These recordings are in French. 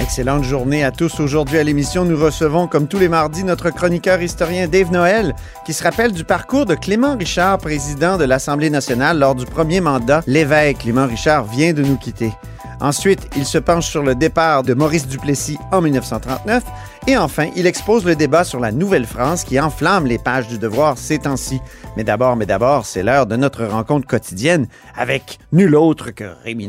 Excellente journée à tous. Aujourd'hui à l'émission, nous recevons, comme tous les mardis, notre chroniqueur historien Dave Noël, qui se rappelle du parcours de Clément Richard, président de l'Assemblée nationale lors du premier mandat. L'évêque Clément Richard vient de nous quitter. Ensuite, il se penche sur le départ de Maurice Duplessis en 1939. Et enfin, il expose le débat sur la Nouvelle-France qui enflamme les pages du devoir ces temps-ci. Mais d'abord, mais d'abord, c'est l'heure de notre rencontre quotidienne avec nul autre que Rémi.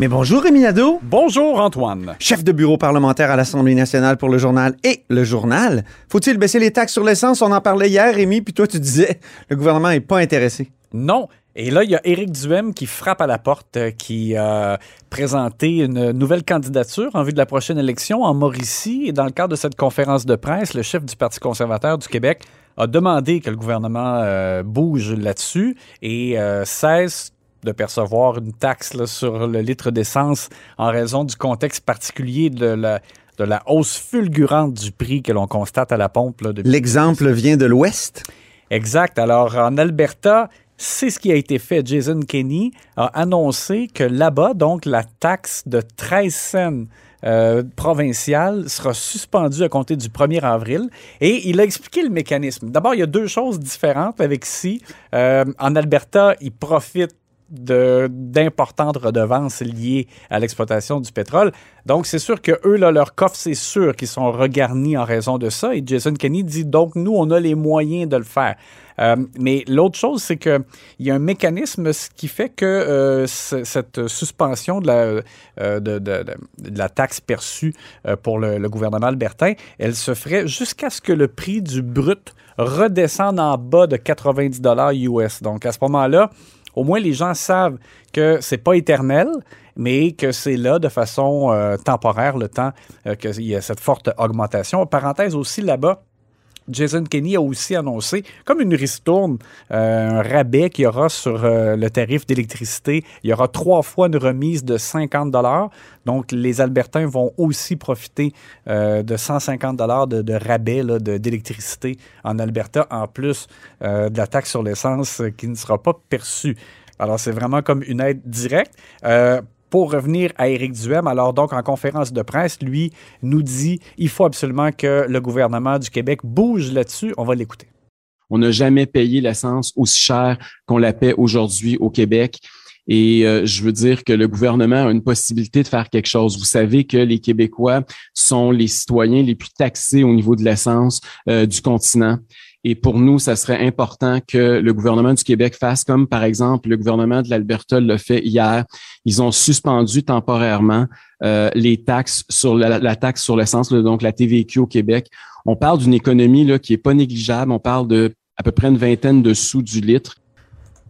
Mais bonjour Rémi Nadeau. Bonjour, Antoine. Chef de bureau parlementaire à l'Assemblée nationale pour le journal et le journal. Faut-il baisser les taxes sur l'essence? On en parlait hier, Rémi, puis toi, tu disais le gouvernement n'est pas intéressé. Non. Et là, il y a Éric Duhem qui frappe à la porte, euh, qui a présenté une nouvelle candidature en vue de la prochaine élection en Mauricie. Et dans le cadre de cette conférence de presse, le chef du Parti conservateur du Québec a demandé que le gouvernement euh, bouge là-dessus et euh, cesse de percevoir une taxe là, sur le litre d'essence en raison du contexte particulier de la, de la hausse fulgurante du prix que l'on constate à la pompe. depuis- L'exemple vient de l'Ouest. Exact. Alors, en Alberta, c'est ce qui a été fait. Jason Kenney a annoncé que là-bas, donc, la taxe de 13 cents euh, provinciale sera suspendue à compter du 1er avril. Et il a expliqué le mécanisme. D'abord, il y a deux choses différentes avec ici. Euh, en Alberta, ils profitent d'importantes redevances liées à l'exploitation du pétrole. Donc, c'est sûr que eux, là, leur coffre, c'est sûr qu'ils sont regarnis en raison de ça. Et Jason Kenney dit donc, nous, on a les moyens de le faire. Euh, mais l'autre chose, c'est qu'il y a un mécanisme qui fait que euh, cette suspension de la, euh, taxe perçue pour le, gouvernement albertain, elle se ferait jusqu'à ce que le prix du brut redescende en bas de 90 dollars US. Donc, à ce moment-là, au moins les gens savent que c'est pas éternel, mais que c'est là de façon euh, temporaire le temps euh, qu'il y a cette forte augmentation. Parenthèse aussi là-bas. Jason Kenney a aussi annoncé, comme une ristourne, euh, un rabais qu'il y aura sur euh, le tarif d'électricité. Il y aura trois fois une remise de 50 Donc, les Albertains vont aussi profiter euh, de 150 de, de rabais d'électricité en Alberta, en plus de la taxe sur l'essence qui ne sera pas perçue. Alors, c'est vraiment comme une aide directe. Pour revenir à Éric Duhem, alors donc en conférence de presse, lui nous dit il faut absolument que le gouvernement du Québec bouge là-dessus. On va l'écouter. On n'a jamais payé l'essence aussi cher qu'on la paie aujourd'hui au Québec. Et euh, je veux dire que le gouvernement a une possibilité de faire quelque chose. Vous savez que les Québécois sont les citoyens les plus taxés au niveau de l'essence euh, du continent. Et pour nous, ça serait important que le gouvernement du Québec fasse comme, par exemple, le gouvernement de l'Alberta l'a fait hier. Ils ont suspendu temporairement euh, les taxes sur la, taxe sur l'essence, donc la TVQ au Québec. On parle d'une économie là, qui est pas négligeable. On parle de à peu près une vingtaine de sous du litre.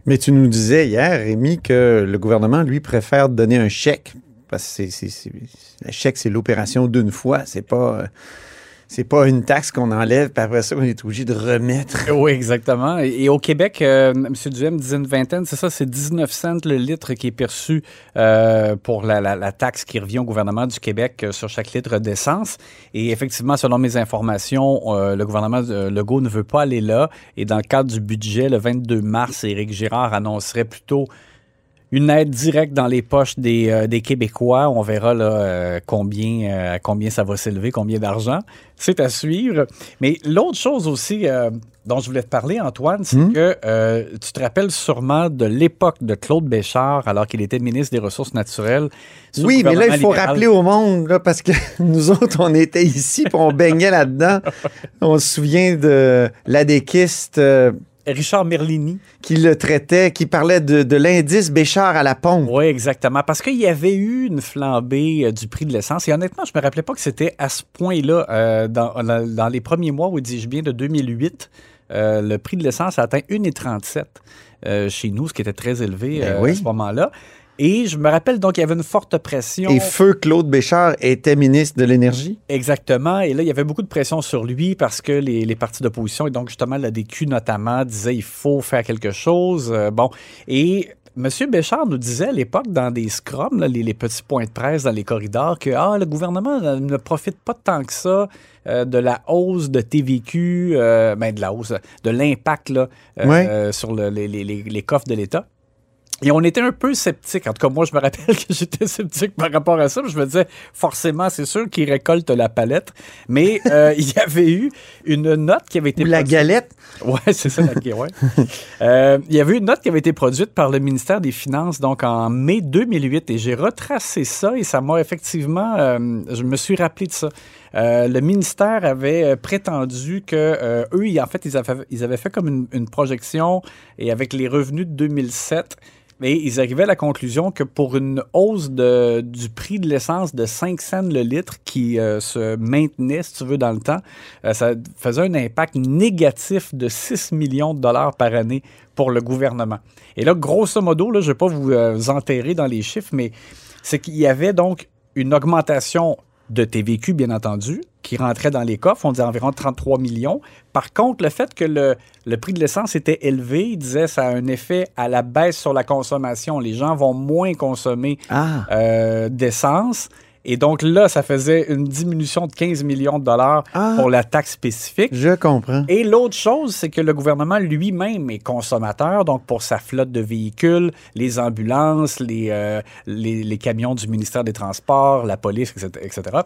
Mais tu nous disais hier, Rémi, que le gouvernement, lui, préfère donner un chèque. Parce que c'est- le chèque, c'est l'opération d'une fois. C'est pas, euh, c'est pas une taxe qu'on enlève, puis après ça, on est obligé de remettre. Oui, exactement. Et, au Québec, euh, M. Duhem disait une vingtaine, c'est ça, c'est 19 cents le litre qui est perçu euh, pour la, taxe qui revient au gouvernement du Québec euh, sur chaque litre d'essence. Et effectivement, selon mes informations, le gouvernement Legault ne veut pas aller là. Et dans le cadre du budget, le 22 mars, Éric Girard annoncerait plutôt une aide directe dans les poches des, euh, des Québécois. On verra là, euh, combien, euh, combien ça va s'élever, combien d'argent. C'est à suivre. Mais l'autre chose aussi dont je voulais te parler, Antoine, c'est que euh, tu te rappelles sûrement de l'époque de Claude Béchard, alors qu'il était ministre des Ressources naturelles. Oui, mais là, il faut libéral. rappeler au monde, là, parce que nous autres, on était ici, puis on baignait là-dedans. On se souvient de l'adéquiste Richard Merlini. qui le traitait, qui parlait de, de l'indice Béchard à la pompe. Oui, exactement. Parce qu'il y avait eu une flambée euh, du prix de l'essence. Et honnêtement, je me rappelais pas que c'était à ce point-là. euh, dans, les premiers mois, ou dis-je bien, de 2008, euh, le prix de l'essence a atteint 1,37 euh, chez nous, ce qui était très élevé Ben oui. à ce moment-là. Et je me rappelle donc qu'il y avait une forte pression. Et feu Claude Béchard était ministre de l'Énergie? Exactement. Et là, il y avait beaucoup de pression sur lui parce que les, les partis d'opposition, et donc justement la DQ notamment, disaient il faut faire quelque chose. Euh, bon. Et M. Béchard nous disait à l'époque, dans des scrums, là, les, les petits points de presse dans les corridors, que ah, le gouvernement ne profite pas tant que ça euh, de la hausse de TVQ, euh, ben, de la hausse, de l'impact euh, Ouais. sur le- les, les- les- les coffres de l'État. Et on était un peu sceptiques. En tout cas, moi, je me rappelle que j'étais sceptique par rapport à ça. Je me disais, forcément, c'est sûr qu'ils récoltent la palette. Mais euh, il y avait eu une note qui avait été Ou la produite- galette. Ouais, c'est ça, la guerre, ouais. Euh, il y avait une note qui avait été produite par le ministère des Finances, donc en mai 2008, et j'ai retracé ça, et ça m'a effectivement, euh, je me suis rappelé de ça. Euh, le ministère avait prétendu que euh, eux, ils- en fait, ils avaient, ils avaient fait comme une, une projection, et avec les revenus de 2007, mais ils arrivaient à la conclusion que pour une hausse de- du prix de l'essence de 5 cents le litre qui euh, se maintenait, si tu veux, dans le temps, euh, ça faisait un impact négatif de 6 millions de dollars par année pour le gouvernement. Et là, grosso modo, là, je ne vais pas vous euh, enterrer dans les chiffres, mais c'est qu'il y avait donc une augmentation de TVQ, bien entendu, qui rentrait dans les coffres. On disait environ 33 millions. Par contre, le fait que le, le prix de l'essence était élevé, il disait ça a un effet à la baisse sur la consommation. Les gens vont moins consommer Ah. euh, d'essence. Et donc là, ça faisait une diminution de 15 millions de dollars Ah. pour la taxe spécifique. Je comprends. Et l'autre chose, c'est que le gouvernement lui-même est consommateur, donc pour sa flotte de véhicules, les ambulances, les, euh, les, les camions du ministère des Transports, la police, etc. etc.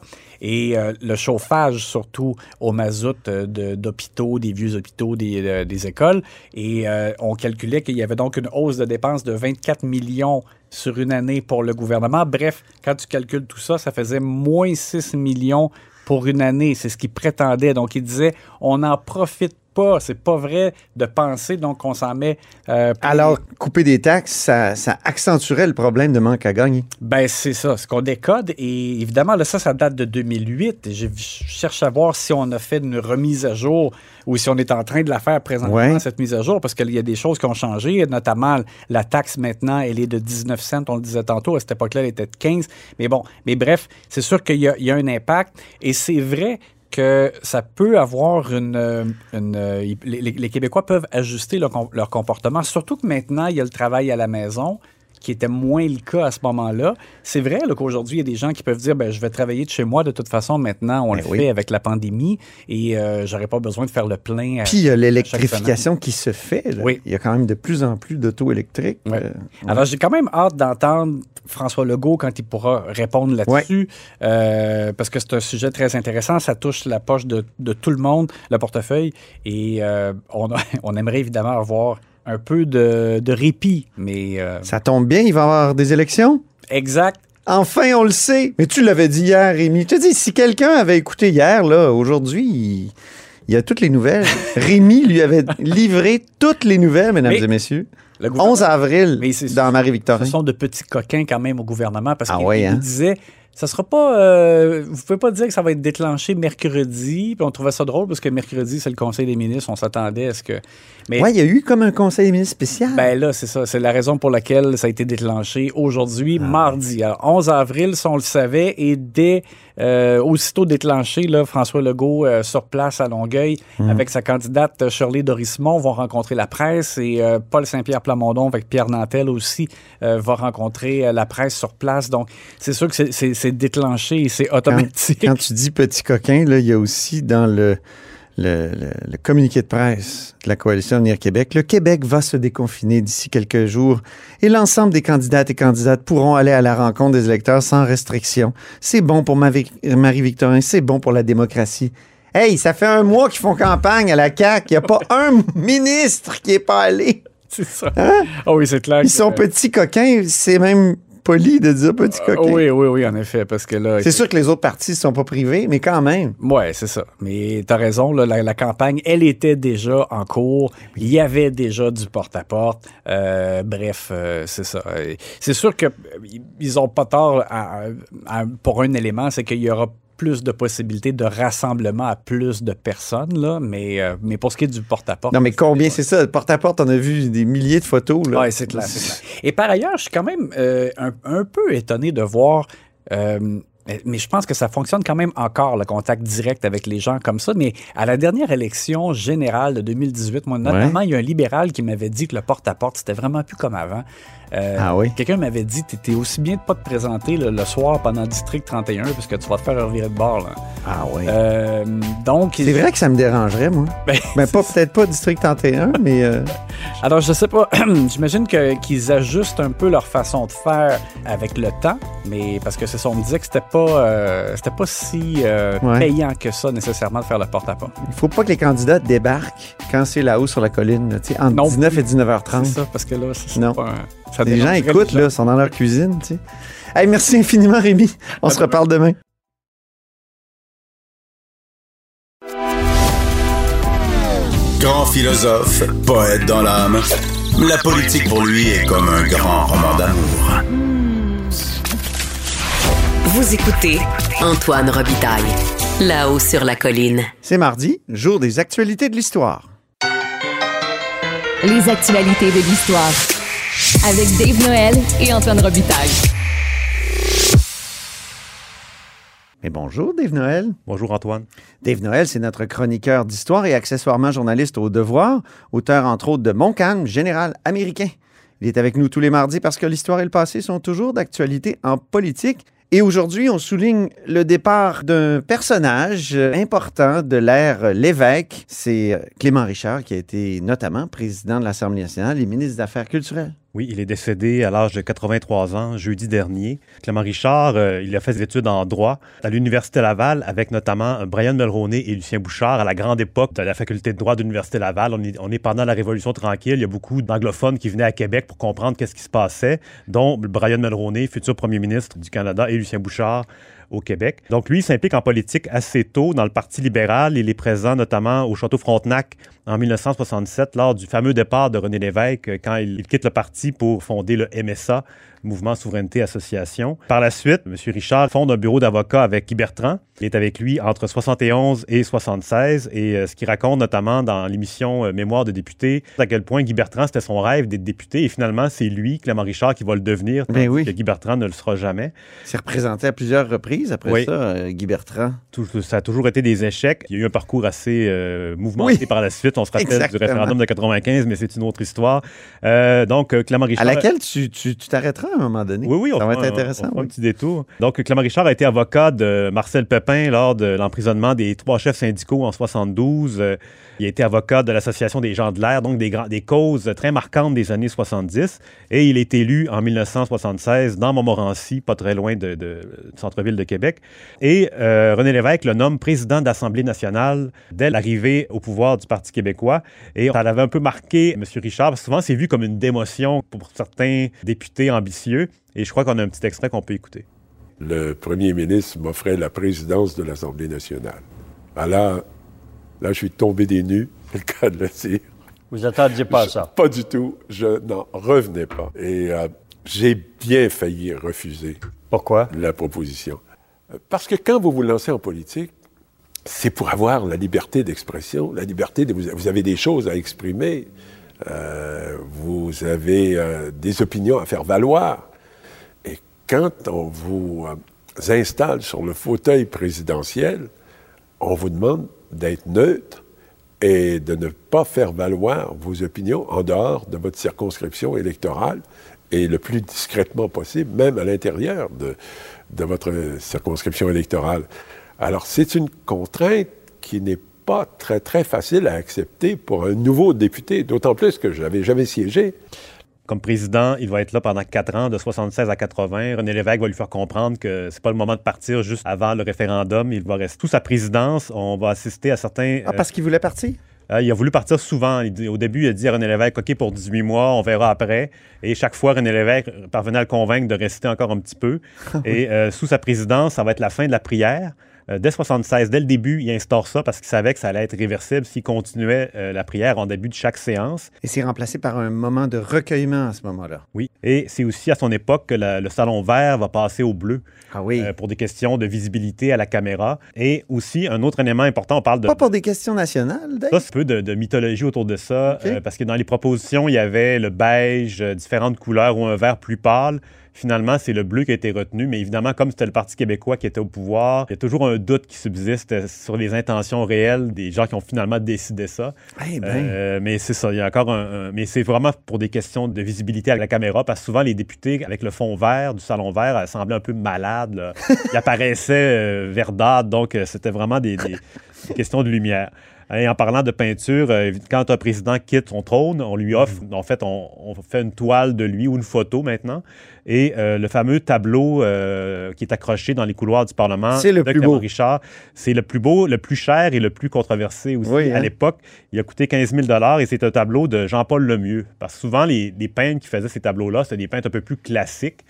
Et euh, le chauffage, surtout au mazout euh, de- d'hôpitaux, des vieux hôpitaux, des, euh, des écoles. Et on calculait qu'il y avait donc une hausse de dépenses de 24 millions sur une année pour le gouvernement. Bref, quand tu calcules tout ça, ça faisait moins 6 millions pour une année. C'est ce qu'il prétendait. Donc, il disait, on n'en profite pas. C'est pas vrai de penser donc qu'on s'en met. euh, Alors, couper des taxes, ça, ça accentuerait le problème de manque à gagner. Ben, c'est ça, ce qu'on décode. Et évidemment, là, ça, ça date de 2008. Et Je je cherche à voir si on a fait une remise à jour ou si on est en train de la faire présentement, Ouais. cette mise à jour, parce qu'il y a des choses qui ont changé, notamment la taxe maintenant, elle est de 19 cents, on le disait tantôt, à cette époque-là, elle était de 15. Mais bon, mais bref, c'est sûr qu'il y, y a un impact. Et c'est vrai que ça peut avoir une... euh, euh, les, Québécois peuvent ajuster leur, leur comportement, surtout que maintenant, il y a le travail à la maison qui était moins le cas à ce moment-là. C'est vrai qu'aujourd'hui, il y a des gens qui peuvent dire ben, je vais travailler de chez moi de toute façon. Maintenant, on Ben le oui. fait avec la pandémie et euh, j'aurais pas besoin de faire le plein. à- Puis il y a l'électrification qui se fait. là. Oui. Il y a quand même de plus en plus d'auto électriques. Ouais. Euh, Alors, j'ai quand même hâte d'entendre François Legault quand il pourra répondre là-dessus, euh, parce que c'est un sujet très intéressant. Ça touche la poche de, de tout le monde, le portefeuille, et euh, on, a- on aimerait évidemment avoir un peu de, de répit, mais euh, ça tombe bien, il va y avoir des élections? exact. Enfin, on le sait. Mais tu l'avais dit hier, Rémi. Je te dis, si quelqu'un avait écouté hier, là, aujourd'hui, il, il y a toutes les nouvelles. Rémi lui avait livré toutes les nouvelles, mesdames Mais et messieurs. Le gouvernement- 11 avril, Mais c'est- dans Ce Marie-Victorin. sont de petits coquins quand même au gouvernement parce Ah qu'il ouais, hein? disait ça sera pas euh, vous pouvez pas dire que ça va être déclenché mercredi puis on trouvait ça drôle parce que mercredi c'est le conseil des ministres on s'attendait à ce que mais Ouais, il y a eu comme un conseil des ministres spécial. ben là c'est ça. C'est la raison pour laquelle ça a été déclenché aujourd'hui Ah. mardi. Alors 11 avril si on le savait et dès euh, aussitôt déclenché là François Legault euh, sur place à Longueuil Hum. avec sa candidate Shirley Dorismont vont rencontrer la presse et euh, Paul Saint-Pierre Plamondon avec Pierre Nantel aussi euh, va rencontrer euh, la presse sur place. Donc c'est sûr que c'est- déclenché et c'est quand, automatique. quand tu dis petit coquin, là, il y a aussi dans le, le, le- le communiqué de presse de la Coalition Avenir Québec, le Québec va se déconfiner d'ici quelques jours et l'ensemble des candidates et candidates pourront aller à la rencontre des électeurs sans restriction. C'est bon pour Marie-Victorin, c'est bon pour la démocratie. Hey, ça fait un mois qu'ils font campagne à la CAQ. Il n'y a pas un ministre qui est pas allé. c'est ça ah oui c'est clair Ils que- sont petits coquins. C'est même poli de dire petit Euh, coquin. oui, oui, oui, en effet, parce que là... C'est sûr que les autres partis ne sont pas privés, mais quand même. Ouais, c'est ça. Mais t'as raison, là, la, la campagne, elle était déjà en cours. Il y avait déjà du porte-à-porte. Euh, bref, euh, c'est ça. C'est sûr que euh, ils ont pas tort à- à- pour un élément, c'est qu'il y aura plus de possibilités de rassemblement à plus de personnes, là, mais, euh, mais pour ce qui est du porte-à-porte... Non, mais combien c'est ça? Porte-à-porte, on a vu des milliers de photos. Là. Oui, c'est clair. Et par ailleurs, je suis quand même euh, un, un peu étonné de voir. euh, mais je pense que ça fonctionne quand même encore, le contact direct avec les gens comme ça. Mais à la dernière élection générale de 2018, moi, notamment, il y a un libéral qui m'avait dit que le porte-à-porte, c'était vraiment plus comme avant. Euh, Ah oui? Quelqu'un m'avait dit T'étais aussi bien de pas te présenter là, le soir pendant District 31 parce que tu vas te faire revirer de bord. là. Ah oui. Euh, donc, c'est vrai que ça me dérangerait, moi. Ben, Ben, pas, peut-être pas District 31, mais euh, Alors, je sais pas. J'imagine qu'ils ajustent un peu leur façon de faire avec le temps, mais parce que c'est ça, on me disait que c'était pas, c'était pas si Ouais. payant que ça nécessairement de faire le porte-à-porte. il faut pas que les candidats débarquent quand c'est là-haut sur la colline, tu sais, entre Non 19 et C'est 19h30. ça, parce que là, c'est c'est pas un- ça Les gens écoutent, les là, sont dans leur cuisine, tu sais. Hey, merci infiniment, Rémi. On se reparle demain. Grand philosophe, poète dans l'âme, la politique pour lui est comme un grand roman d'amour. Vous écoutez Antoine Robitaille, là-haut sur la colline. C'est mardi, jour des actualités de l'histoire. Les actualités de l'histoire. Avec Dave Noël et Antoine Robitaille. Mais bonjour, Dave Noël. Bonjour Antoine. Dave Noël, c'est notre chroniqueur d'histoire et accessoirement journaliste au Devoir, auteur entre autres de Mon calme, général américain. Il est avec nous tous les mardis parce que l'histoire et le passé sont toujours d'actualité en politique. Et aujourd'hui, on souligne le départ d'un personnage important de l'ère Lévesque. C'est Clément Richard, qui a été notamment président de l'Assemblée nationale et ministre des Affaires culturelles. Oui, il est décédé à l'âge de 83 ans, jeudi dernier. Clément Richard, euh, il a fait des études en droit à l'Université Laval avec notamment Brian Mulroney et Lucien Bouchard à la grande époque de la faculté de droit de l'Université Laval. On est, on est pendant la Révolution tranquille. Il y a beaucoup d'anglophones qui venaient à Québec pour comprendre qu'est-ce qui se passait, dont Brian Mulroney, futur premier ministre du Canada, et Lucien Bouchard au Québec. Donc lui, s'implique en politique assez tôt dans le Parti libéral. Il est présent notamment au Château Frontenac en 1967 lors du fameux départ de René Lévesque euh, quand il quitte le parti pour fonder le MSA, Mouvement Souveraineté Association. Par la suite, M. Richard fonde un bureau d'avocat avec Guy Bertrand. Il est avec lui entre 71 et 76 et euh, ce qu'il raconte notamment dans l'émission euh, Mémoire de député, à quel point Guy Bertrand, c'était son rêve d'être député et finalement, c'est lui, Clément Richard, qui va le devenir, Ben tandis oui. que Guy Bertrand ne le sera jamais. Il s'est représenté à plusieurs reprises après Oui. ça, euh, Guy Bertrand. Tout- ça a toujours été des échecs. Il y a eu un parcours assez euh, mouvementé Oui. par la suite. On se rappelle Exactement. du référendum de 95, mais c'est une autre histoire. Donc, Clément Richard. À laquelle tu t'arrêteras? À un moment donné. Oui, oui, on ça va être un- intéressant. on fera oui. un petit détour. Donc, Clément Richard a été avocat de Marcel Pepin lors de l'emprisonnement des trois chefs syndicaux en 72. Euh, il a été avocat de l'Association des gens de l'air, donc des, des causes très marquantes des années 70. Et il est élu en 1976 dans Montmorency, pas très loin de, de- du centre-ville de Québec. Et euh, René Lévesque le nomme président de l'Assemblée nationale dès l'arrivée au pouvoir du Parti québécois. Et ça l'avait un peu marqué, M. Richard, parce que souvent c'est vu comme une démotion pour certains députés ambitieux. Et je crois qu'on a un petit extrait qu'on peut écouter. le premier ministre m'offrait la présidence de l'Assemblée nationale. Ah là, là, je suis tombé des nues, c'est le cas de le dire. Vous attendiez pas à Je- ça? Pas du tout. Je n'en revenais pas. Et euh, j'ai bien failli refuser Pourquoi? la proposition. Parce que quand vous vous lancez en politique, c'est pour avoir la liberté d'expression, la liberté de vous, vous avez des choses à exprimer, euh, vous avez euh, des opinions à faire valoir. Et quand on vous euh, installe sur le fauteuil présidentiel, on vous demande d'être neutre et de ne pas faire valoir vos opinions en dehors de votre circonscription électorale et le plus discrètement possible, même à l'intérieur de, de votre circonscription électorale. Alors, c'est une contrainte qui n'est pas très, très facile à accepter pour un nouveau député, d'autant plus que je n'avais jamais siégé. Comme président, il va être là pendant quatre ans, de 76 à 80. René Lévesque va lui faire comprendre que c'est pas le moment de partir juste avant le référendum. Il va rester toute sa présidence. On va assister à certains. Ah, parce qu'il voulait partir? Euh, il a voulu partir souvent. Il dit- au début, il a dit à René Lévesque, OK, pour 18 mois, on verra après. Et chaque fois, René Lévesque parvenait à le convaincre de rester encore un petit peu. Et euh, sous sa présidence, ça va être la fin de la prière. Euh, dès 76, dès le début, il instaure ça parce qu'il savait que ça allait être réversible s'il continuait euh, la prière en début de chaque séance. Et c'est remplacé par un moment de recueillement à ce moment-là. Oui. Et c'est aussi à son époque que la- le salon vert va passer au bleu. Ah oui. euh, pour des questions de visibilité à la caméra. Et aussi, un autre élément important, on parle de... Pas pour des questions nationales, Dave? Ça, c'est un peu de, de mythologie autour de ça, parce que dans les propositions, il y avait le beige, différentes couleurs ou un vert plus pâle. Finalement, c'est le bleu qui a été retenu, mais évidemment, comme c'était le Parti québécois qui était au pouvoir, il y a toujours un doute qui subsiste euh, sur les intentions réelles des gens qui ont finalement décidé ça. Eh ben. Euh, mais c'est ça, il y a encore un, un- Mais c'est vraiment pour des questions de visibilité à la caméra, parce que souvent, les députés, avec le fond vert du salon vert, euh, semblaient un peu malades. là. Ils apparaissaient euh, verdâtres, donc c'était vraiment des questions de lumière. Et en parlant de peinture, euh, quand un président quitte son trône, on lui offre, Mm. en fait, on, on fait une toile de lui ou une photo maintenant. Et euh, le fameux tableau euh, qui est accroché dans les couloirs du Parlement le de plus beau. Richard, c'est le plus beau, le plus cher et le plus controversé aussi. Oui, À hein? l'époque, il a coûté 15 000 et c'est un tableau de Jean-Paul Lemieux. Parce que souvent, les, les peintres qui faisaient ces tableaux-là, c'était des peintres un peu plus classiques.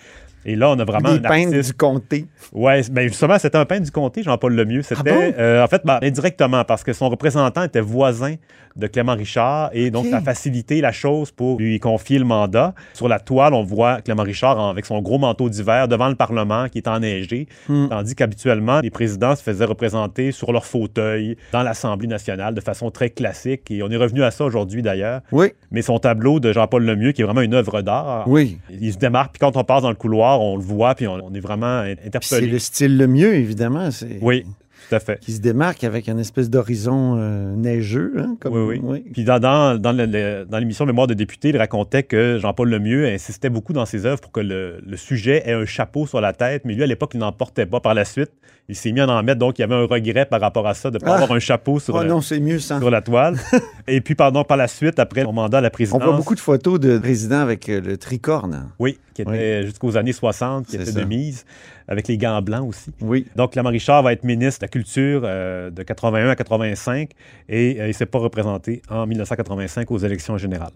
Et là, on a vraiment Des un artiste... du comté. Ouais, ben justement, c'était un peintre du comté, Jean-Paul Lemieux. C'était, Ah bon? euh, en fait, ben, indirectement, parce que son représentant était voisin de Clément Richard, et donc ça a facilité la chose pour lui confier le mandat. Sur la toile, on voit Clément Richard avec son gros manteau d'hiver devant le Parlement qui est enneigé, Hmm. tandis qu'habituellement, les présidents se faisaient représenter sur leur fauteuil dans l'Assemblée nationale de façon très classique, et on est revenu à ça aujourd'hui d'ailleurs. Oui, Mais son tableau de Jean-Paul Lemieux, qui est vraiment une œuvre d'art, oui. il se démarque, puis quand on passe dans le couloir, on le voit, puis on, on est vraiment Puis C'est interpellé. le style le mieux, évidemment. Oui, tout à fait. Qui se démarque avec une espèce d'horizon euh, neigeux. Hein, comme... Oui, oui. Puis dans, dans, dans l'émission Mémoire de député, il racontait que Jean-Paul Lemieux insistait beaucoup dans ses œuvres pour que le, le sujet ait un chapeau sur la tête, mais lui, à l'époque, il n'en portait pas. Par la suite, il s'est mis à en mettre, donc il y avait un regret par rapport à ça, de ne pas Ah! avoir un chapeau sur, Oh non, mieux sur la toile. Et puis, pardon, par la suite, après son mandat à la On présidence... voit beaucoup de photos de présidents avec euh, le tricorne. Oui, qui était jusqu'aux années 60, qui était ça. de mise, avec les gants blancs aussi. Oui. Donc, Clément Richard va être ministre de la Culture euh, de 81 à 85 et euh, il ne s'est pas représenté en 1985 aux élections générales.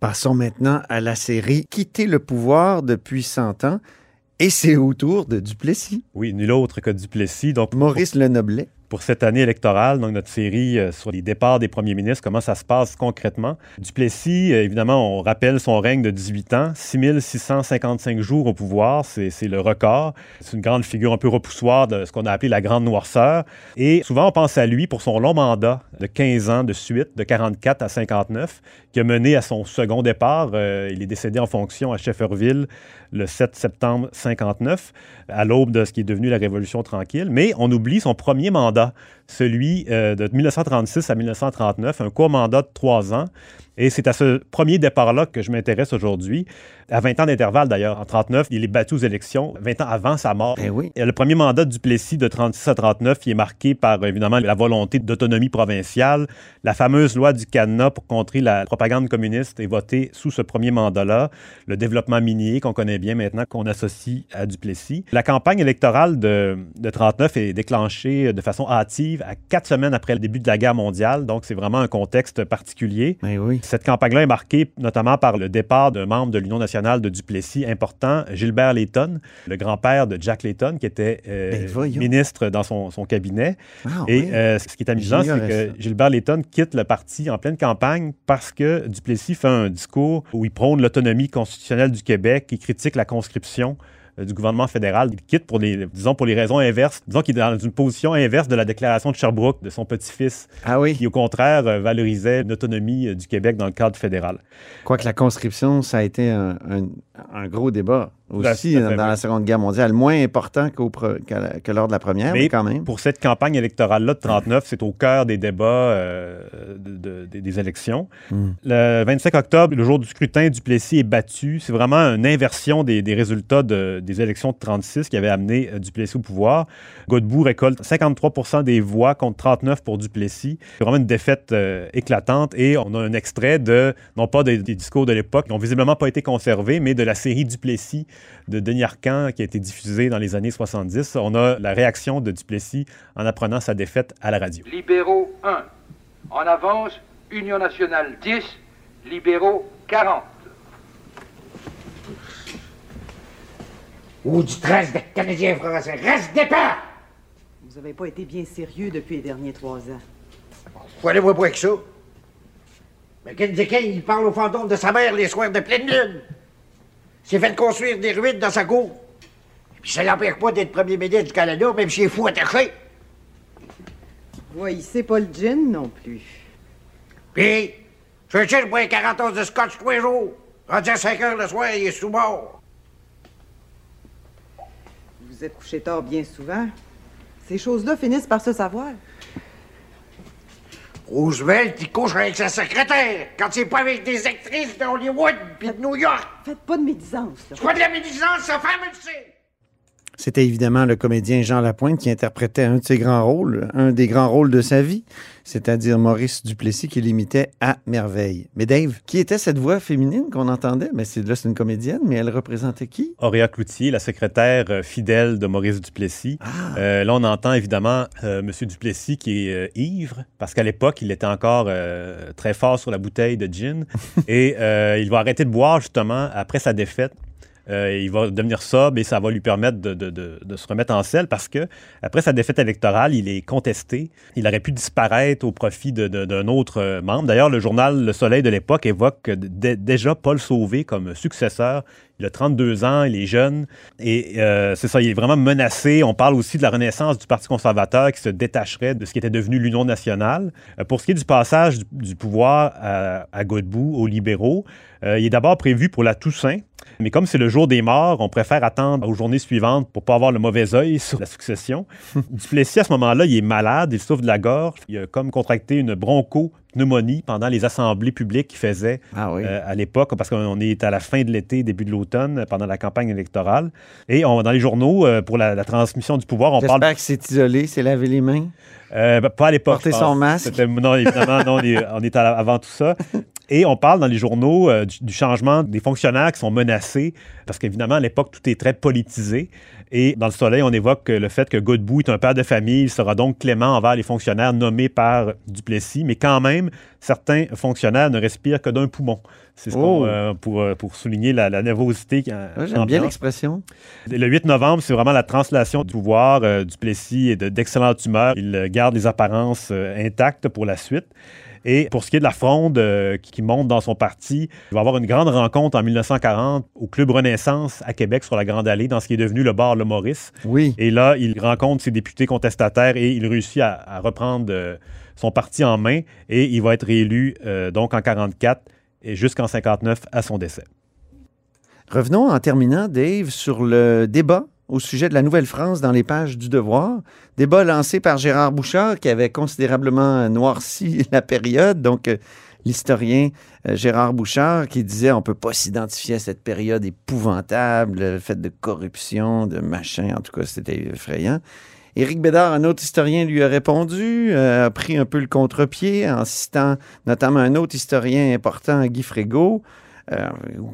Passons maintenant à la série Quitter le pouvoir depuis 100 ans. Et c'est au tour de Duplessis. Oui, nul autre que Duplessis. Donc, Maurice Lenoblet. Pour cette année électorale, donc notre série euh, sur les départs des premiers ministres, comment ça se passe concrètement. Duplessis, euh, évidemment, on rappelle son règne de 18 ans, 6655 jours au pouvoir, c'est le record. C'est une grande figure un peu repoussoire de ce qu'on a appelé la grande noirceur. Et souvent, on pense à lui pour son long mandat de 15 ans de suite, de 44 à 59, qui a mené à son second départ. Euh, il est décédé en fonction à Shefferville le 7 septembre 59, à l'aube de ce qui est devenu la Révolution tranquille. Mais on oublie son premier mandat, 감사합니다. Celui euh, de 1936 à 1939, un court mandat de trois ans. Et c'est à ce premier départ-là que je m'intéresse aujourd'hui. À 20 ans d'intervalle, d'ailleurs, en 39, il est battu aux élections, 20 ans avant sa mort. Ben oui. Le premier mandat de Duplessis de 36 à 39, il est marqué par, évidemment, la volonté d'autonomie provinciale. La fameuse loi du cadenas pour contrer la propagande communiste est votée sous ce premier mandat-là. Le développement minier qu'on connaît bien maintenant, qu'on associe à Duplessis. La campagne électorale de, de 39 est déclenchée de façon hâtive à quatre semaines après le début de la guerre mondiale. Donc, c'est vraiment un contexte particulier. Ben oui. Cette campagne-là est marquée notamment par le départ d'un membre de l'Union nationale de Duplessis important, Gilbert Layton, le grand-père de Jack Layton, qui était euh, Ben ministre dans son, son cabinet. Ah, Et oui. euh, ce qui est amusant, c'est que ça. Gilbert Layton quitte le parti en pleine campagne parce que Duplessis fait un discours où il prône l'autonomie constitutionnelle du Québec, il critique la conscription du gouvernement fédéral. Il quitte pour les, disons, pour les raisons inverses. Disons qu'il est dans une position inverse de la déclaration de Sherbrooke de son petit-fils, Ah oui. qui au contraire euh, valorisait l'autonomie euh, du Québec dans le cadre fédéral. Quoique la conscription, ça a été un, un- un gros débat aussi dans, la Seconde Guerre mondiale. Moins important la- que lors de la première, mais, Mais quand même. pour cette campagne électorale-là de 39, c'est au cœur des débats euh, de- de- des- élections. Hmm. Le 25 octobre, le jour du scrutin, Duplessis est battu. C'est vraiment une inversion des, des résultats de- des élections de 36 qui avaient amené euh, Duplessis au pouvoir. Godbout récolte 53% des voix contre 39 pour Duplessis. C'est vraiment une défaite euh, éclatante et on a un extrait de, non pas des, des discours de l'époque qui n'ont visiblement pas été conservés, mais de la série Duplessis de Denis Arcand qui a été diffusée dans les années 70. On a la réaction de Duplessis en apprenant sa défaite à la radio. Libéraux 1. En avance, Union nationale 10, libéraux 40. Ou du trace de Canadiens français. Reste départ! Vous avez pas été bien sérieux depuis les derniers trois ans. Faut aller voir pour avec ça. Mais Kendikin, il parle au fantôme de sa mère les soirs de pleine lune. S'est fait construire des ruines dans sa cour. Puis ça l'empêche pas d'être premier ministre du Canada, même s'il est fou attaché. Oui, c'est pas le gin non plus. Puis, Churchill boit 40 onces de scotch tous les jours. Rendu à 5 heures le soir, il est sous mort. Vous êtes couché tard bien souvent. Ces choses-là finissent par se savoir. Roosevelt, il couche avec sa secrétaire quand c'est pas avec des actrices de Hollywood puis de New York. Faites pas de médisance, là. C'est pas de la médisance, sa femme le sait. C'était évidemment le comédien Jean Lapointe qui interprétait un de ses grands rôles, un des grands rôles de sa vie, c'est-à-dire Maurice Duplessis qui l'imitait à merveille. Mais Dave, qui était cette voix féminine qu'on entendait? Mais c'est là, c'est une comédienne, mais elle représentait qui? Auréa Cloutier, la secrétaire euh, fidèle de Maurice Duplessis. Euh, là, on entend évidemment euh, M. Duplessis qui est euh, ivre, parce qu'à l'époque, il était encore très fort sur la bouteille de gin. et il va arrêter de boire justement après sa défaite. Euh, il va devenir sobre et ça va lui permettre de, se remettre en selle parce que après sa défaite électorale, il est contesté. Il aurait pu disparaître au profit d'un autre euh, membre. D'ailleurs, le journal Le Soleil de l'époque évoque que dé- déjà Paul Sauvé comme successeur. Il a 32 ans, il est jeune et euh, c'est ça, il est vraiment menacé. On parle aussi de la renaissance du Parti conservateur qui se détacherait de ce qui était devenu l'Union nationale. Pour ce qui est du passage du, pouvoir à, à Godbout aux libéraux, il est d'abord prévu pour la Toussaint. Mais comme c'est le jour des morts, on préfère attendre aux journées suivantes pour pas avoir le mauvais œil sur la succession. Duplessis, à ce moment-là, il est malade, il souffre de la gorge. Il a comme contracté une bronchopneumonie pendant les assemblées publiques qu'il faisait euh, à l'époque, parce qu'on est à la fin de l'été, début de l'automne, pendant la campagne électorale. Et on- dans les journaux, euh, pour la, la transmission du pouvoir, on J'espère parle... qu'il s'est isolé, s'est lavé les mains. Euh, ben, pas à l'époque. Porter son masque. Non, évidemment, non, on est, on est à- avant tout ça. Et on parle dans les journaux euh, du, du changement des fonctionnaires qui sont menacés, parce qu'évidemment, à l'époque, tout est très politisé. Et dans le Soleil, on évoque le fait que Godbout est un père de famille, il sera donc clément envers les fonctionnaires nommés par Duplessis, mais quand même, certains fonctionnaires ne respirent que d'un poumon. C'est ce Oh. euh, pour, euh, pour souligner la, la nervosité. qui- Ouais, J'aime bien l'expression. Le 8 novembre, c'est vraiment la translation du pouvoir. Euh, Duplessis est de- d'excellente humeur. Il euh, garde les apparences euh, intactes pour la suite. Et pour ce qui est de la fronde euh, qui, monte dans son parti, il va avoir une grande rencontre en 1940 au Club Renaissance à Québec sur la Grande Allée, dans ce qui est devenu le bar Le Maurice. Oui. Et là, il rencontre ses députés contestataires et il réussit à, à reprendre euh, son parti en main et il va être réélu euh, donc en 44 et jusqu'en 59 à son décès. Revenons en terminant, Dave, sur le débat au sujet de la Nouvelle-France dans les pages du Devoir. Débat lancé par Gérard Bouchard qui avait considérablement noirci la période. Donc, euh, l'historien euh, Gérard Bouchard qui disait on peut pas s'identifier à cette période épouvantable, le fait de corruption, de machin. En tout cas, c'était effrayant. Éric Bédard, un autre historien, lui a répondu, euh, a pris un peu le contre-pied en citant notamment un autre historien important, Guy Frégaud,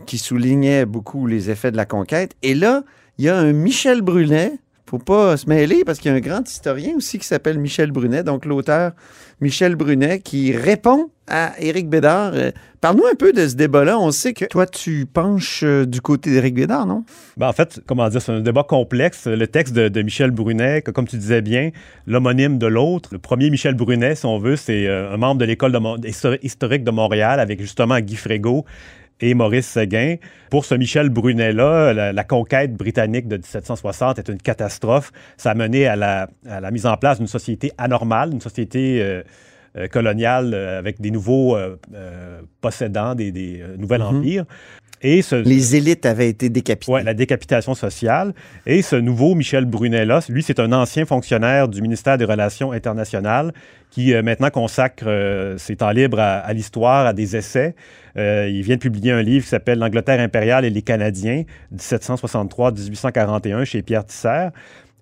qui soulignait beaucoup les effets de la conquête. Et là, il y a un Michel Brunet, faut pas se mêler parce qu'il y a un grand historien aussi qui s'appelle Michel Brunet, donc l'auteur Michel Brunet, qui répond à Éric Bédard. Euh, Parle-nous un peu de ce débat-là. On sait que toi, tu penches euh, du côté d'Éric Bédard, non? Ben, en fait, comment dire, c'est un débat complexe. Le texte de, de Michel Brunet, que, comme tu disais bien, l'homonyme de l'autre, le premier Michel Brunet, si on veut, c'est euh, un membre de l'école de historique de Montréal avec justement Guy Frégaud et Maurice Séguin. Pour ce Michel Brunet-là, la, la conquête britannique de 1760 est une catastrophe. Ça a mené à la, à la mise en place d'une société anormale, une société euh, euh, coloniale euh, avec des nouveaux possédants, des, des nouveaux Mhm. empires. Et ce, Les élites avaient été décapitées. Ouais, la décapitation sociale. Et ce nouveau Michel Brunet-là, lui, c'est un ancien fonctionnaire du ministère des Relations internationales qui euh, maintenant consacre euh, ses temps libres à, à l'histoire, à des essais. Euh, il vient de publier un livre qui s'appelle L'Angleterre impériale et les Canadiens, 1763-1841, chez Pierre Tisser.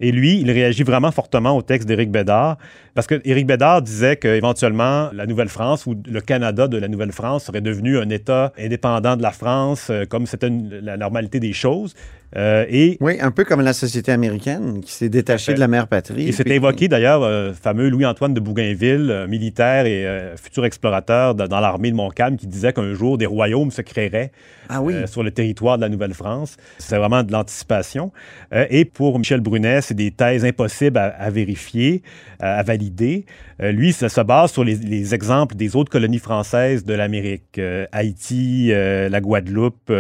Et lui, il réagit vraiment fortement au texte d'Éric Bédard, parce que Éric Bédard disait qu'éventuellement, la Nouvelle-France ou le Canada de la Nouvelle-France serait devenu un État indépendant de la France, euh, comme c'était la normalité des choses. Euh, et oui, un peu comme la société américaine qui s'est détachée de la mère patrie. Et c'était évoqué d'ailleurs, euh, fameux Louis-Antoine de Bougainville, euh, militaire et euh, futur explorateur de- dans l'armée de Montcalm, qui disait qu'un jour des royaumes se créeraient Ah oui. sur le territoire de la Nouvelle-France. C'est vraiment de l'anticipation. Et pour Michel Brunet, c'est des thèses impossibles à, à vérifier, à, à valider. Lui, ça se base sur les, les exemples des autres colonies françaises de l'Amérique, Haïti, la Guadeloupe.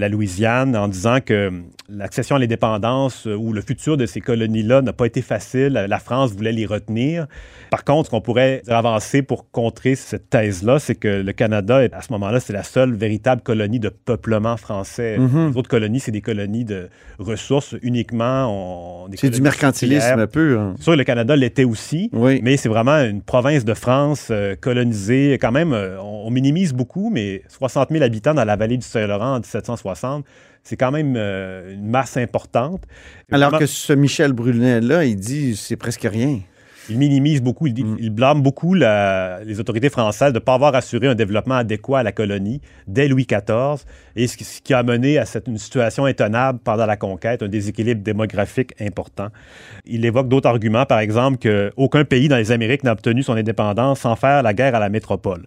La Louisiane en disant que l'accession à l'indépendance euh, ou le futur de ces colonies-là n'a pas été facile. La France voulait les retenir. Par contre, ce qu'on pourrait avancer pour contrer cette thèse-là, c'est que le Canada, à ce moment-là, c'est la seule véritable colonie de peuplement français. Mhm. Les autres colonies, c'est des colonies de ressources uniquement. C'est du mercantilisme minières. pur. hein. C'est sûr, le Canada l'était aussi, mais c'est vraiment une province de France euh, colonisée. Quand même, euh, on, on minimise beaucoup, mais 60 000 habitants dans la vallée du Saint-Laurent en 1760, c'est quand même euh, une masse importante. Alors que ce Michel Brunet-là, il dit c'est presque rien. il minimise beaucoup, il, dit- Mm. il blâme beaucoup la- les autorités françaises de ne pas avoir assuré un développement adéquat à la colonie dès Louis XIV, et ce qui, ce qui a mené à cette, une situation intenable pendant la conquête, un déséquilibre démographique important. Il évoque d'autres arguments, par exemple qu'aucun pays dans les Amériques n'a obtenu son indépendance sans faire la guerre à la métropole.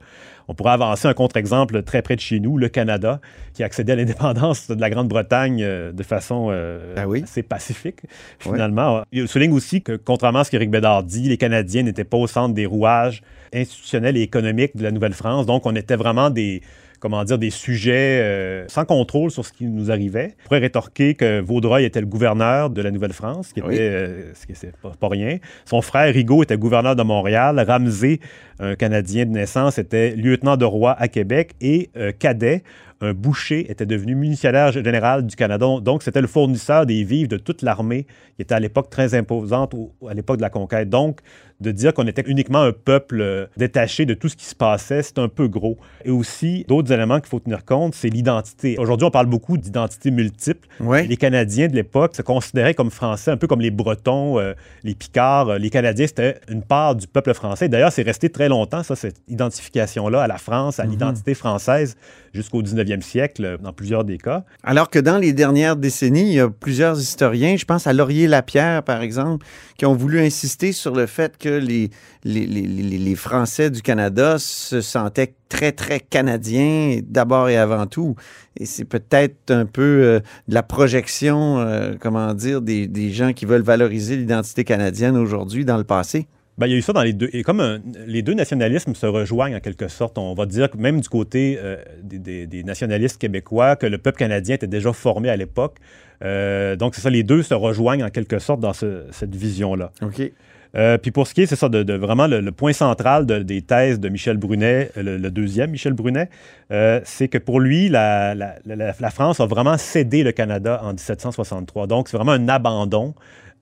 On pourrait avancer un contre-exemple très près de chez nous, le Canada, qui accédait à l'indépendance de la Grande-Bretagne euh, de façon euh, assez pacifique, finalement. Il souligne aussi que, contrairement à ce qu'Éric Bédard dit, les Canadiens n'étaient pas au centre des rouages institutionnels et économiques de la Nouvelle-France. Donc, on était vraiment des comment dire, des sujets euh, sans contrôle sur ce qui nous arrivait. On pourrait rétorquer que Vaudreuil était le gouverneur de la Nouvelle-France, ce qui était, Oui. euh, ce qui c'est pas, pas rien. Son frère Rigaud était gouverneur de Montréal. Ramsey, un Canadien de naissance, était lieutenant de roi à Québec. Et euh, Cadet, un boucher, était devenu municipalaire général du Canada. Donc, c'était le fournisseur des vivres de toute l'armée, qui était à l'époque très imposante au- à l'époque de la conquête. Donc, de dire qu'on était uniquement un peuple euh, détaché de tout ce qui se passait, c'est un peu gros. Et aussi, d'autres éléments qu'il faut tenir compte, c'est l'identité. Aujourd'hui, on parle beaucoup d'identité multiple. Les Canadiens de l'époque se considéraient comme français, un peu comme les Bretons, euh, les Picards. Les Canadiens, c'était une part du peuple français. D'ailleurs, c'est resté très longtemps, ça, cette identification-là à la France, à Mhm. l'identité française, jusqu'au 19e siècle, euh, dans plusieurs des cas. Alors que dans les dernières décennies, il y a plusieurs historiens, je pense à Laurier Lapierre, par exemple, qui ont voulu insister sur le fait que les, les- les- les Français du Canada se sentaient très, très canadiens d'abord et avant tout. Et c'est peut-être un peu euh, de la projection, euh, comment dire, des, des gens qui veulent valoriser l'identité canadienne aujourd'hui dans le passé. Ben, il y a eu ça dans les deux. Et comme un- les deux nationalismes se rejoignent en quelque sorte, on va dire que même du côté euh, des, des- des nationalistes québécois, que le peuple canadien était déjà formé à l'époque. Euh, donc, c'est ça, les deux se rejoignent en quelque sorte dans ce- cette vision-là. OK. Euh, puis pour ce qui est, c'est ça, de, de vraiment le, le point central de- des thèses de Michel Brunet, euh, le, le deuxième Michel Brunet, euh, c'est que pour lui, la, la- la- la France a vraiment cédé le Canada en 1763. Donc, c'est vraiment un abandon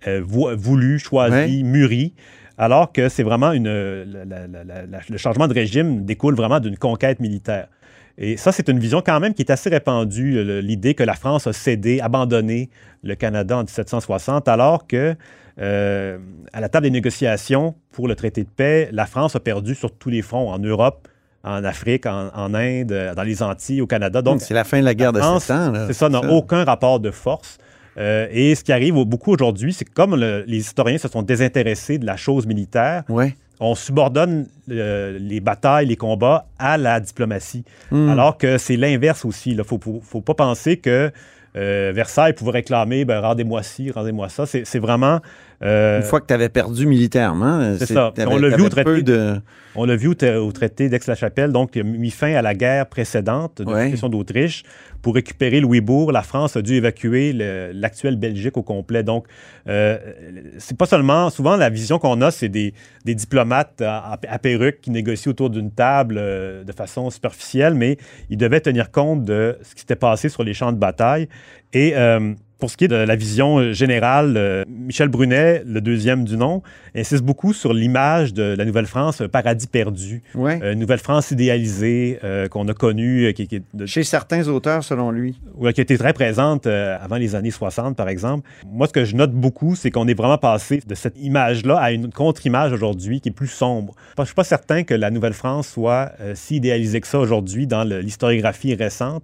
euh, vou- voulu, choisi, mûri. Alors que c'est vraiment une. la- la- la- la- la- le changement de régime découle vraiment d'une conquête militaire. Et ça, c'est une vision quand même qui est assez répandue, l'idée que la France a cédé, abandonné le Canada en 1760, alors que euh, à la table des négociations pour le traité de paix, la France a perdu sur tous les fronts, en Europe, en Afrique, en, en Inde, dans les Antilles, au Canada. Donc, c'est la fin de la guerre de France, sept ans. là. C'est ça, n'a aucun rapport de force. Euh, et ce qui arrive au- beaucoup aujourd'hui, c'est que comme le- les historiens se sont désintéressés de la chose militaire, on subordonne euh, les batailles, les combats à la diplomatie. Hmm. Alors que c'est l'inverse aussi. Il ne faut, pas penser que euh, Versailles pouvait réclamer ben, rendez-moi ci, rendez-moi ça. C'est vraiment. Euh, Une fois que tu avais perdu militairement, c'est ça. On l'a vu au traité, vu au, d'Aix-la-Chapelle, donc il a mis fin à la guerre précédente de Ouais. d'Autriche. Pour récupérer Louisbourg, la France a dû évacuer le- l'actuelle Belgique au complet. Donc, euh, c'est pas seulement, souvent la vision qu'on a, c'est des, des diplomates à, à perruque qui négocient autour d'une table euh, de façon superficielle, mais ils devaient tenir compte de ce qui s'était passé sur les champs de bataille. Et euh, pour ce qui est de la vision euh, générale, euh, Michel Brunet, le deuxième du nom, insiste beaucoup sur l'image de la Nouvelle-France, un paradis perdu. Ouais. Euh, Nouvelle-France idéalisée euh, qu'on a connue. qui, qui est de- Chez certains auteurs, selon lui. Ouais, qui était très présente euh, avant les années 60, par exemple. Moi, ce que je note beaucoup, c'est qu'on est vraiment passé de cette image-là à une contre-image aujourd'hui qui est plus sombre. Je ne suis pas certain que la Nouvelle-France soit euh, si idéalisée que ça aujourd'hui dans l'historiographie récente,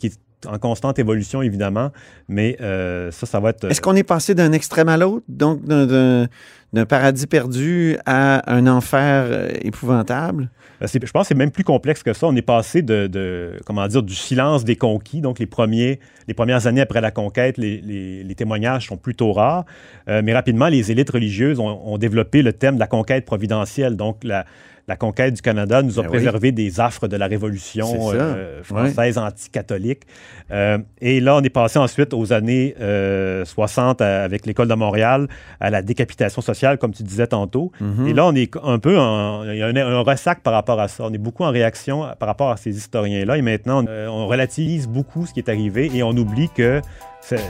qui est en constante évolution, évidemment, mais euh, ça, ça va être... Est-ce qu'on est passé d'un extrême à l'autre, donc d'un- d'un paradis perdu à un enfer euh, épouvantable? Euh, Je pense que c'est même plus complexe que ça. On est passé de, de- comment dire, du silence des conquis. Donc, les, premiers, les premières années après la conquête, les, les- les témoignages sont plutôt rares. Euh, mais rapidement, les élites religieuses ont, ont développé le thème de la conquête providentielle. Donc, la, la conquête du Canada nous a Ben oui. préservé des affres de la Révolution euh, française anticatholique. Euh, et là, on est passé ensuite aux années euh, 60 à- avec l'École de Montréal à la décapitation sociale, comme tu disais tantôt. Mhm. Et là, on est un peu en, il y a un, un ressac par rapport à ça. On est beaucoup en réaction par rapport à ces historiens-là. Et maintenant, euh, on relativise beaucoup ce qui est arrivé et on oublie que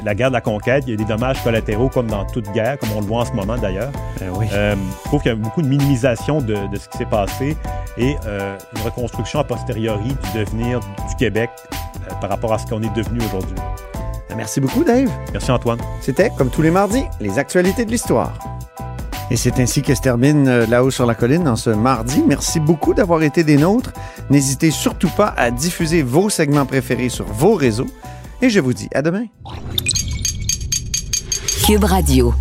la guerre de la conquête, il y a des dommages collatéraux comme dans toute guerre, comme on le voit en ce moment d'ailleurs. Euh, je trouve qu'il y a beaucoup de minimisation de, de ce qui s'est passé et euh, une reconstruction a posteriori du devenir du Québec euh, par rapport à ce qu'on est devenu aujourd'hui. Merci beaucoup, Dave. Merci, Antoine. C'était, comme tous les mardis, les actualités de l'histoire. Et c'est ainsi que se termine euh, là-haut sur la colline en ce mardi. Merci beaucoup d'avoir été des nôtres. N'hésitez surtout pas à diffuser vos segments préférés sur vos réseaux. Et je vous dis à demain. Cube Radio.